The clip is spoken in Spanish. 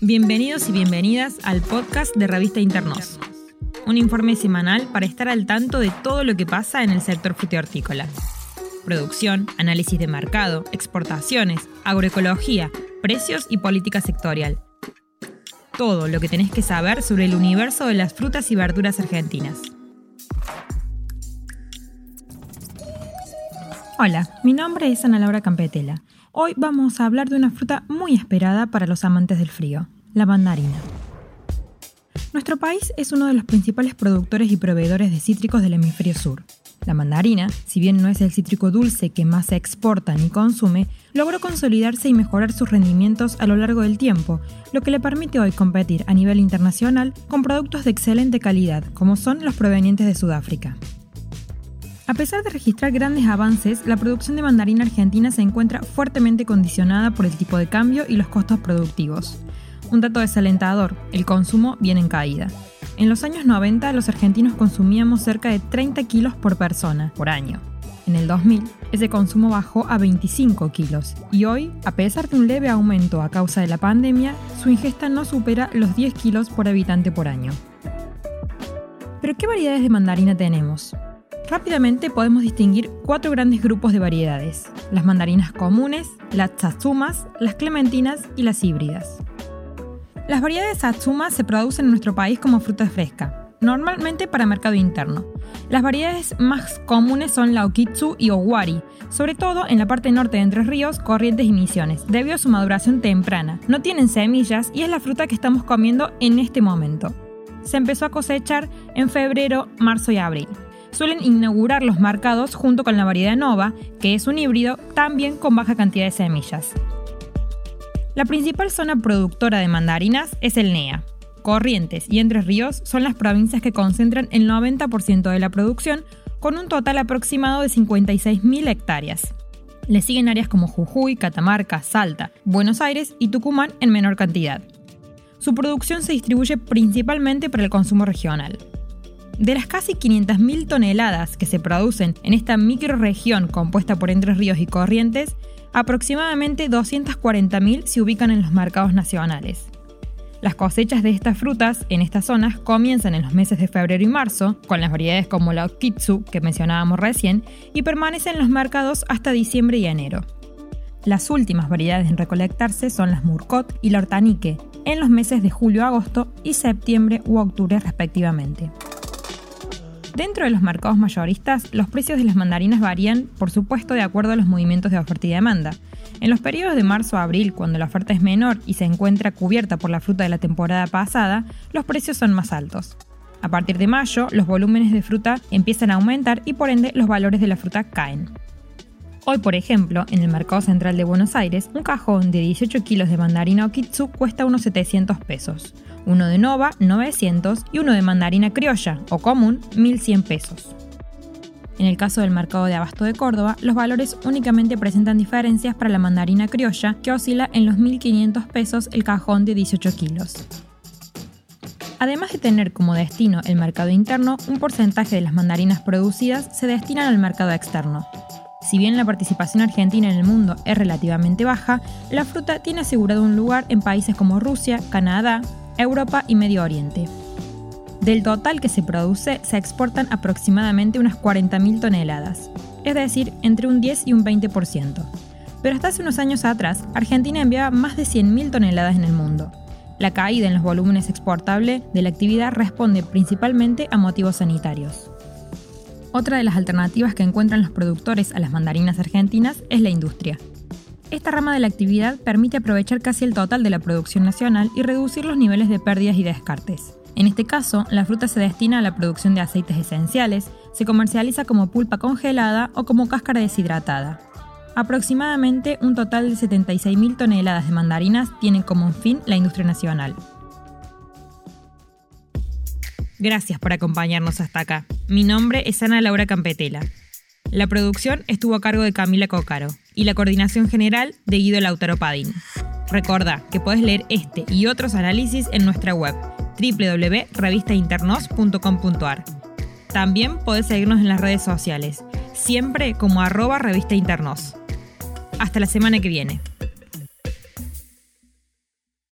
Bienvenidos y bienvenidas al podcast de Revista Internos, un informe semanal para estar al tanto de todo lo que pasa en el sector frutihortícola. Producción, análisis de mercado, exportaciones, agroecología, precios y política sectorial. Todo lo que tenés que saber sobre el universo de las frutas y verduras argentinas. Hola, mi nombre es Ana Laura Campetela. Hoy vamos a hablar de una fruta muy esperada para los amantes del frío, la mandarina. Nuestro país es uno de los principales productores y proveedores de cítricos del hemisferio sur. La mandarina, si bien no es el cítrico dulce que más se exporta ni consume, logró consolidarse y mejorar sus rendimientos a lo largo del tiempo, lo que le permite hoy competir a nivel internacional con productos de excelente calidad, como son los provenientes de Sudáfrica. A pesar de registrar grandes avances, la producción de mandarina argentina se encuentra fuertemente condicionada por el tipo de cambio y los costos productivos. Un dato desalentador, el consumo viene en caída. En los años 90 los argentinos consumíamos cerca de 30 kilos por persona por año. En el 2000 ese consumo bajó a 25 kilos y hoy, a pesar de un leve aumento a causa de la pandemia, su ingesta no supera los 10 kilos por habitante por año. Pero ¿qué variedades de mandarina tenemos? Rápidamente podemos distinguir cuatro grandes grupos de variedades, las mandarinas comunes, las tsatsumas, las clementinas y las híbridas. Las variedades Satsuma se producen en nuestro país como fruta fresca, normalmente para mercado interno. Las variedades más comunes son la Okitsu y Owari, sobre todo en la parte norte de Entre Ríos, Corrientes y Misiones, debido a su maduración temprana. No tienen semillas y es la fruta que estamos comiendo en este momento. Se empezó a cosechar en febrero, marzo y abril suelen inaugurar los marcados junto con la variedad Nova, que es un híbrido también con baja cantidad de semillas. La principal zona productora de mandarinas es el NEA. Corrientes y Entre Ríos son las provincias que concentran el 90% de la producción, con un total aproximado de 56.000 hectáreas. Le siguen áreas como Jujuy, Catamarca, Salta, Buenos Aires y Tucumán en menor cantidad. Su producción se distribuye principalmente para el consumo regional. De las casi 500.000 toneladas que se producen en esta microregión compuesta por Entre Ríos y Corrientes, aproximadamente 240.000 se ubican en los mercados nacionales. Las cosechas de estas frutas en estas zonas comienzan en los meses de febrero y marzo, con las variedades como la Okitsu que mencionábamos recién, y permanecen en los mercados hasta diciembre y enero. Las últimas variedades en recolectarse son las Murcot y la Hortanique, en los meses de julio-agosto y septiembre u octubre respectivamente. Dentro de los mercados mayoristas, los precios de las mandarinas varían, por supuesto, de acuerdo a los movimientos de oferta y demanda. En los periodos de marzo a abril, cuando la oferta es menor y se encuentra cubierta por la fruta de la temporada pasada, los precios son más altos. A partir de mayo, los volúmenes de fruta empiezan a aumentar y por ende los valores de la fruta caen. Hoy, por ejemplo, en el mercado central de Buenos Aires, un cajón de 18 kilos de mandarina Okitsu cuesta unos 700 pesos uno de Nova 900 y uno de mandarina criolla o común 1100 pesos. En el caso del mercado de abasto de Córdoba, los valores únicamente presentan diferencias para la mandarina criolla, que oscila en los 1.500 pesos el cajón de 18 kilos. Además de tener como destino el mercado interno, un porcentaje de las mandarinas producidas se destinan al mercado externo. Si bien la participación argentina en el mundo es relativamente baja, la fruta tiene asegurado un lugar en países como Rusia, Canadá, Europa y Medio Oriente. Del total que se produce, se exportan aproximadamente unas 40.000 toneladas, es decir, entre un 10 y un 20%. Pero hasta hace unos años atrás, Argentina enviaba más de 100.000 toneladas en el mundo. La caída en los volúmenes exportables de la actividad responde principalmente a motivos sanitarios. Otra de las alternativas que encuentran los productores a las mandarinas argentinas es la industria. Esta rama de la actividad permite aprovechar casi el total de la producción nacional y reducir los niveles de pérdidas y descartes. En este caso, la fruta se destina a la producción de aceites esenciales, se comercializa como pulpa congelada o como cáscara deshidratada. Aproximadamente un total de 76.000 toneladas de mandarinas tienen como fin la industria nacional. Gracias por acompañarnos hasta acá. Mi nombre es Ana Laura Campetela. La producción estuvo a cargo de Camila Cocaro y la coordinación general de Guido Lautaro Padín. Recordá que podés leer este y otros análisis en nuestra web www.revistainternos.com.ar. También podés seguirnos en las redes sociales, siempre como arroba revista Hasta la semana que viene.